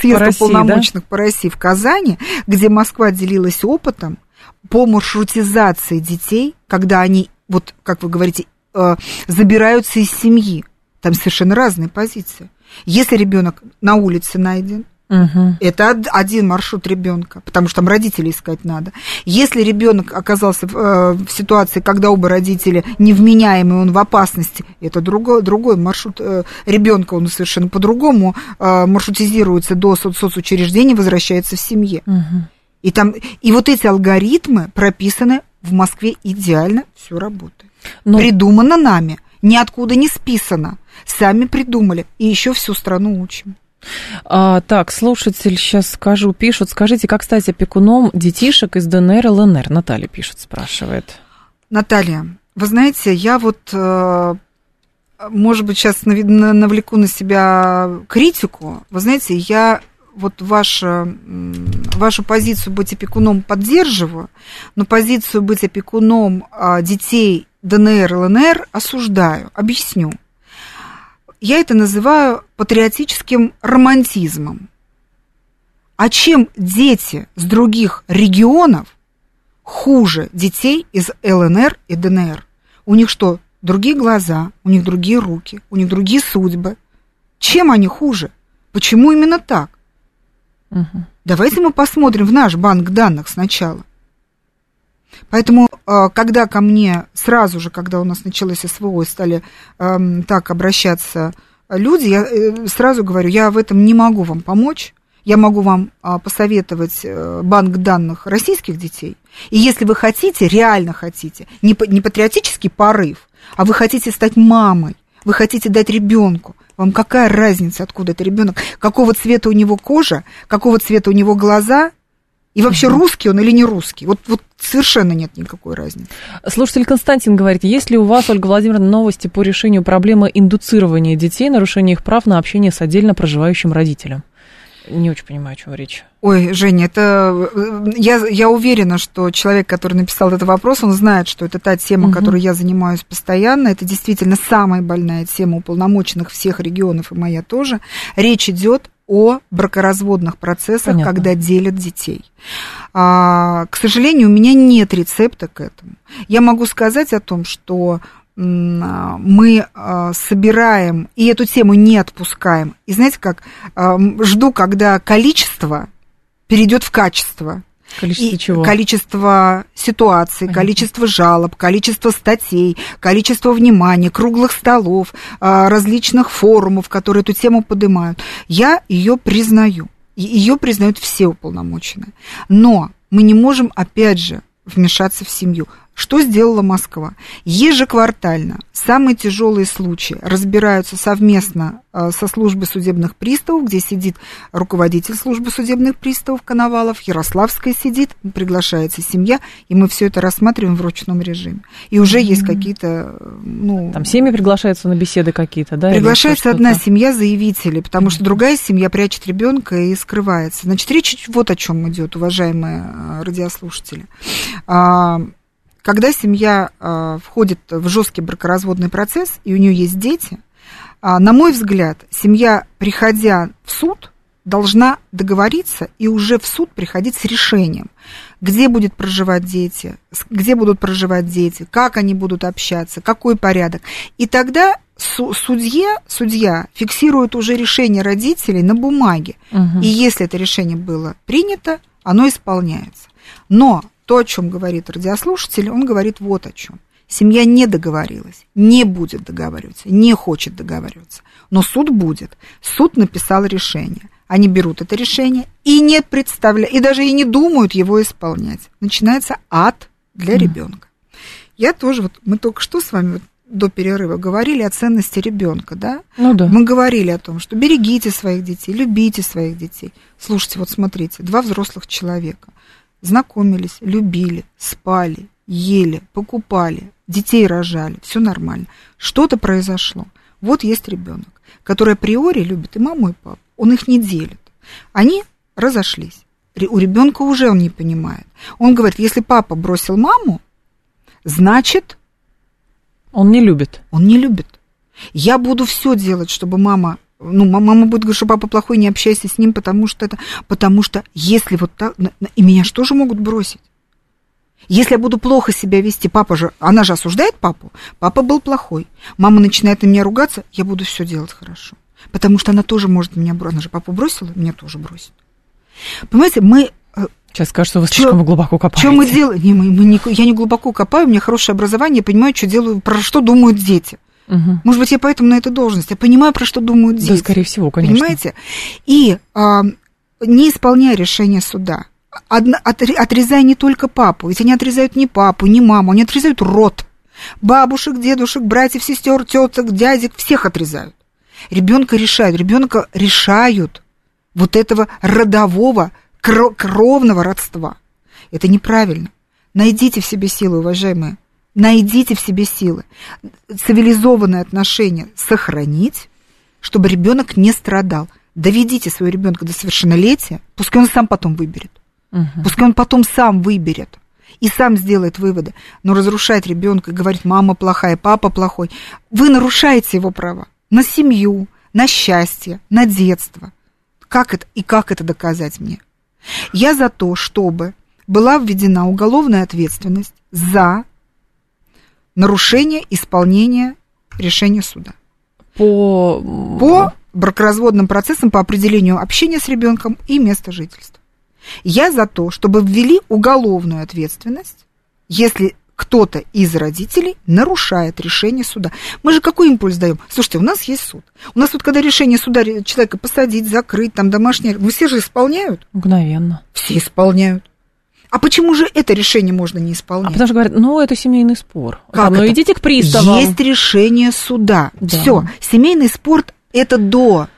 B: съезд уполномоченных да? по России в Казани, где Москва делилась опытом по маршрутизации детей, когда они, вот, как вы говорите, э, забираются из семьи. Там совершенно разные позиции. Если ребенок на улице найден, Угу. Это один маршрут ребенка, потому что там родителей искать надо. Если ребенок оказался в, э, в ситуации, когда оба родителя невменяемые, он в опасности, это другой, другой маршрут э, ребенка, он совершенно по-другому э, маршрутизируется до соц соцучреждения, возвращается в семье. Угу. И, там, и вот эти алгоритмы прописаны в Москве идеально, все работает. Но... Придумано нами, ниоткуда не списано. Сами придумали, и еще всю страну учим.
A: А, так, слушатель, сейчас скажу, пишут, скажите, как стать опекуном детишек из ДНР и ЛНР? Наталья пишет, спрашивает.
B: Наталья, вы знаете, я вот, э, может быть, сейчас навлеку на себя критику. Вы знаете, я вот вашу, вашу позицию быть опекуном поддерживаю, но позицию быть опекуном а, детей ДНР, ЛНР осуждаю. Объясню я это называю патриотическим романтизмом. А чем дети с других регионов хуже детей из ЛНР и ДНР? У них что, другие глаза, у них другие руки, у них другие судьбы? Чем они хуже? Почему именно так? Угу. Давайте мы посмотрим в наш банк данных сначала. Поэтому, э, когда ко мне сразу же, когда у нас началось СВО, стали эм, так обращаться люди, я э, сразу говорю, я в этом не могу вам помочь. Я могу вам а, посоветовать э, банк данных российских детей. И если вы хотите, реально хотите, не патриотический порыв, а вы хотите стать мамой, вы хотите дать ребенку, вам какая разница, откуда это ребенок, какого цвета у него кожа, какого цвета у него глаза, и вообще русский он или не русский? Вот, вот совершенно нет никакой разницы.
A: Слушатель Константин говорит, есть ли у вас, Ольга Владимировна, новости по решению проблемы индуцирования детей, нарушения их прав на общение с отдельно проживающим родителем? Не очень понимаю, о чем речь.
B: Ой, Женя, это я, я уверена, что человек, который написал этот вопрос, он знает, что это та тема, угу. которой я занимаюсь постоянно. Это действительно самая больная тема уполномоченных всех регионов, и моя тоже. Речь идет о бракоразводных процессах, Понятно. когда делят детей. А, к сожалению, у меня нет рецепта к этому. Я могу сказать о том, что мы а, собираем и эту тему не отпускаем. И знаете как, а, жду, когда количество перейдет в качество.
A: Количество чего?
B: Количество ситуаций, Понятно. количество жалоб, количество статей, количество внимания, круглых столов, а, различных форумов, которые эту тему поднимают. Я ее признаю. ее признают все уполномоченные. Но мы не можем, опять же, вмешаться в семью. Что сделала Москва? Ежеквартально самые тяжелые случаи разбираются совместно э, со службой судебных приставов, где сидит руководитель службы судебных приставов Коновалов, Ярославская сидит, приглашается семья, и мы все это рассматриваем в ручном режиме. И уже mm-hmm. есть какие-то... Ну,
A: Там семьи приглашаются на беседы какие-то, да?
B: Приглашается одна семья заявителей, потому что другая семья прячет ребенка и скрывается. Значит, речь вот о чем идет, уважаемые э, радиослушатели а, когда семья э, входит в жесткий бракоразводный процесс, и у нее есть дети, э, на мой взгляд, семья, приходя в суд, должна договориться и уже в суд приходить с решением, где будет проживать дети, где будут проживать дети, как они будут общаться, какой порядок. И тогда судья, судья фиксирует уже решение родителей на бумаге. Угу. И если это решение было принято, оно исполняется. Но то, о чем говорит радиослушатель, он говорит вот о чем. Семья не договорилась, не будет договариваться, не хочет договариваться. Но суд будет. Суд написал решение. Они берут это решение и не представляют, и даже и не думают его исполнять. Начинается ад для mm. ребенка. Я тоже, вот мы только что с вами вот до перерыва говорили о ценности ребенка, да?
A: Ну да.
B: Мы говорили о том, что берегите своих детей, любите своих детей. Слушайте, вот смотрите, два взрослых человека знакомились, любили, спали, ели, покупали, детей рожали, все нормально. Что-то произошло. Вот есть ребенок, который априори любит и маму, и папу. Он их не делит. Они разошлись. У ребенка уже он не понимает. Он говорит, если папа бросил маму, значит...
A: Он не любит.
B: Он не любит. Я буду все делать, чтобы мама ну, мама будет говорить, что папа плохой, не общайся с ним, потому что это, потому что если вот так, и меня же тоже могут бросить. Если я буду плохо себя вести, папа же, она же осуждает папу, папа был плохой, мама начинает на меня ругаться, я буду все делать хорошо. Потому что она тоже может меня бросить. Она же папу бросила, меня тоже бросит. Понимаете, мы
A: э, Сейчас скажут, что вы чё, слишком глубоко копаете.
B: Что мы делаем? Не, мы, мы не, я не глубоко копаю, у меня хорошее образование, я понимаю, что делаю, про что думают дети. Угу. Может быть, я поэтому на этой должности. Я понимаю, про что думают дети.
A: Да, скорее всего, конечно.
B: Понимаете? И а, не исполняя решение суда, отрезая не только папу, ведь они отрезают не папу, не маму, они отрезают род. Бабушек, дедушек, братьев, сестер, теток, дядек, всех отрезают. Ребенка решают, ребенка решают вот этого родового, кровного родства. Это неправильно. Найдите в себе силы, уважаемые. Найдите в себе силы. Цивилизованные отношения сохранить, чтобы ребенок не страдал. Доведите своего ребенка до совершеннолетия, пускай он сам потом выберет. Угу. Пускай он потом сам выберет и сам сделает выводы. Но разрушать ребенка и говорить, мама плохая, папа плохой, вы нарушаете его права на семью, на счастье, на детство. Как это и как это доказать мне? Я за то, чтобы была введена уголовная ответственность за нарушение исполнения решения суда.
A: По...
B: По бракоразводным процессам по определению общения с ребенком и места жительства. Я за то, чтобы ввели уголовную ответственность, если кто-то из родителей нарушает решение суда. Мы же какой импульс даем? Слушайте, у нас есть суд. У нас вот когда решение суда человека посадить, закрыть, там домашнее, вы все же исполняют?
A: Мгновенно.
B: Все исполняют. А почему же это решение можно не исполнять? А
A: потому что говорят, ну, это семейный спор.
B: Как
A: ну,
B: это?
A: идите к приставам.
B: Есть решение суда. Да. Все. Семейный спорт это до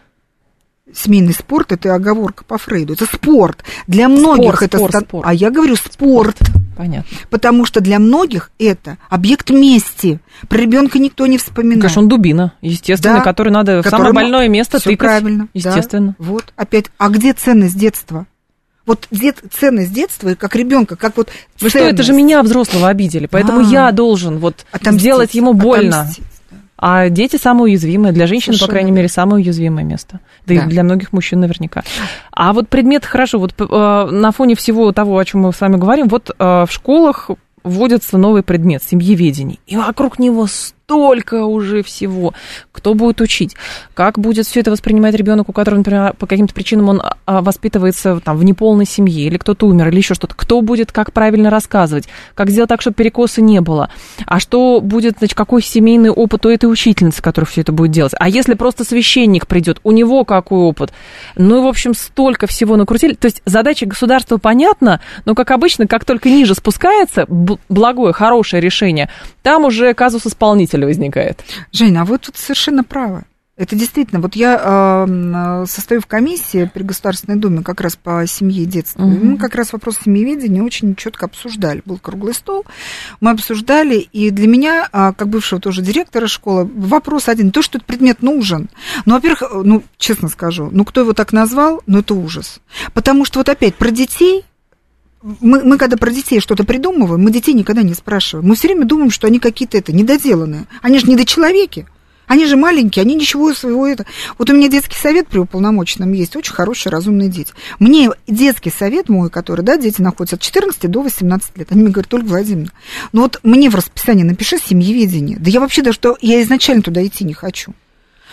B: семейный спорт это оговорка по Фрейду. Это спорт. Для многих спорт, это спорт, ста... спорт. А я говорю спорт. спорт.
A: Понятно.
B: Потому что для многих это объект мести. Про ребенка никто не вспоминает.
A: Конечно, он дубина, естественно, да, который надо в самое больное место
B: тыкать. правильно.
A: Естественно.
B: Да, вот, опять. А где ценность детства? Вот дет, ценность детства, как ребенка, как вот
A: Вы что, это же меня, взрослого, обидели, поэтому а, я должен вот отомстить, сделать ему больно. Отомстить. А дети самые уязвимые, для женщин, Совершенно. по крайней мере, самое уязвимое место. Да, да и для многих мужчин наверняка. А вот предмет, хорошо, вот э, на фоне всего того, о чем мы с вами говорим, вот э, в школах вводится новый предмет семьеведение. И вокруг него столько уже всего. Кто будет учить? Как будет все это воспринимать ребенок, у которого, например, по каким-то причинам он а, воспитывается там, в неполной семье, или кто-то умер, или еще что-то? Кто будет как правильно рассказывать? Как сделать так, чтобы перекоса не было? А что будет, значит, какой семейный опыт у этой учительницы, которая все это будет делать? А если просто священник придет, у него какой опыт? Ну и, в общем, столько всего накрутили. То есть задача государства понятна, но, как обычно, как только ниже спускается, благое, хорошее решение, там уже казус исполнителя возникает.
B: Женя, а вы тут совершенно правы. Это действительно, вот я э, состою в комиссии при Государственной Думе как раз по семье и детству. Угу. Мы как раз вопрос семьеведения очень четко обсуждали. Был круглый стол, мы обсуждали, и для меня, э, как бывшего тоже директора школы, вопрос один. То, что этот предмет нужен. Ну, во-первых, ну, честно скажу, ну, кто его так назвал, ну, это ужас. Потому что вот опять про детей мы, мы когда про детей что-то придумываем, мы детей никогда не спрашиваем. Мы все время думаем, что они какие-то это недоделанные. Они же недочеловеки. Они же маленькие, они ничего своего это. Вот у меня детский совет при уполномоченном есть, очень хорошие, разумные дети. Мне детский совет мой, который, да, дети находятся от 14 до 18 лет, они мне говорят, только Владимир, ну вот мне в расписании напиши семьеведение. Да я вообще даже, я изначально туда идти не хочу.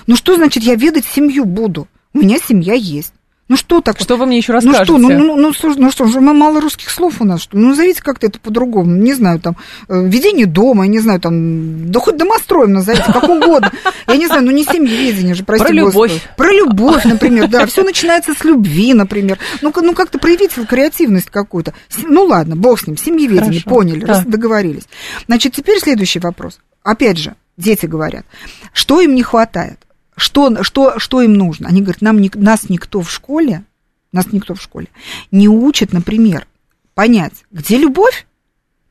B: Ну что значит, я ведать семью буду? У меня семья есть. Ну что так?
A: Что вы мне еще
B: расскажете? Ну что, ну, ну, ну, слушай, ну что, ну, мало русских слов у нас, что Ну, назовите как-то это по-другому. Не знаю, там, э, ведение дома, я не знаю, там, да хоть домостроем назовите, как угодно. Я не знаю, ну не семьеведение же, прости
A: Про любовь.
B: Про любовь, например, да. Все начинается с любви, например. Ну, ну как-то проявите креативность какую-то. Ну ладно, бог с ним, семьеведение, Хорошо. поняли, да. договорились. Значит, теперь следующий вопрос. Опять же, дети говорят, что им не хватает? Что, что, что им нужно? Они говорят, нам, нас никто в школе, нас никто в школе не учит, например, понять, где любовь,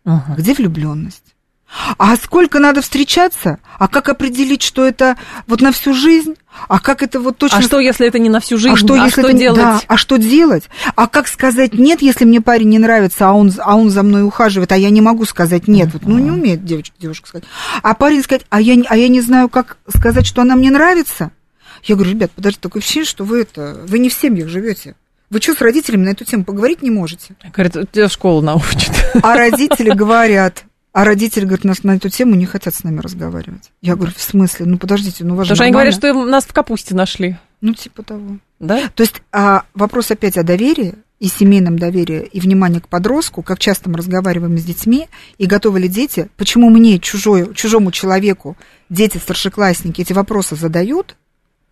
B: ага. где влюбленность. А сколько надо встречаться? А как определить, что это вот на всю жизнь? А как это вот точно...
A: А что, если это не на всю жизнь? А
B: что, а если что это... делать? Да, а что делать? А как сказать нет, если мне парень не нравится, а он, а он за мной ухаживает, а я не могу сказать нет? Вот, ну, не умеет девочка, девушка сказать. А парень сказать, а я, а я не знаю, как сказать, что она мне нравится? Я говорю, ребят, подождите, такое ощущение, что вы это... Вы не в семьях живете. Вы что, с родителями на эту тему поговорить не можете?
A: Говорят, тебя школа научит.
B: А родители говорят, а родители, говорят, нас на эту тему не хотят с нами разговаривать. Я говорю, в смысле? Ну, подождите, ну,
A: важно. Потому что они говорят, что нас в капусте нашли.
B: Ну, типа того.
A: Да?
B: То есть а, вопрос опять о доверии и семейном доверии, и внимании к подростку, как часто мы разговариваем с детьми, и готовы ли дети, почему мне, чужой, чужому человеку, дети, старшеклассники эти вопросы задают,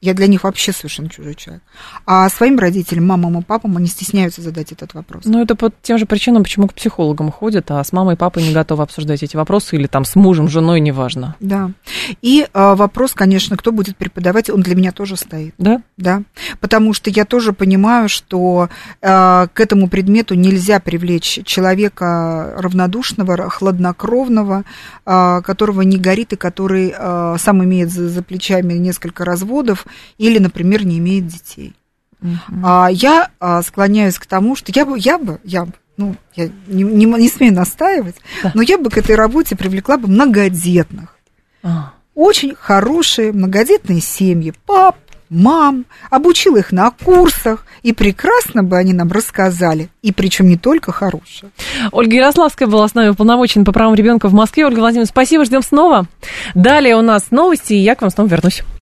B: я для них вообще совершенно чужой человек. А своим родителям, мамам и папам, они стесняются задать этот вопрос.
A: Ну, это по тем же причинам, почему к психологам ходят, а с мамой и папой не готовы обсуждать эти вопросы, или там с мужем, женой, неважно.
B: Да. И а, вопрос, конечно, кто будет преподавать, он для меня тоже стоит.
A: Да?
B: Да. Потому что я тоже понимаю, что а, к этому предмету нельзя привлечь человека равнодушного, хладнокровного, а, которого не горит и который а, сам имеет за, за плечами несколько разводов, или, например, не имеет детей. Uh-huh. А, я а, склоняюсь к тому, что я бы, я бы, я бы, ну, я не, не, не смею настаивать, да. но я бы к этой работе привлекла бы многодетных. Uh-huh. Очень хорошие многодетные семьи, пап, мам, обучила их на курсах, и прекрасно бы они нам рассказали, и причем не только хорошие.
A: Ольга Ярославская была с нами уполномочена по правам ребенка в Москве. Ольга Владимировна, спасибо, ждем снова. Далее у нас новости, и я к вам снова вернусь.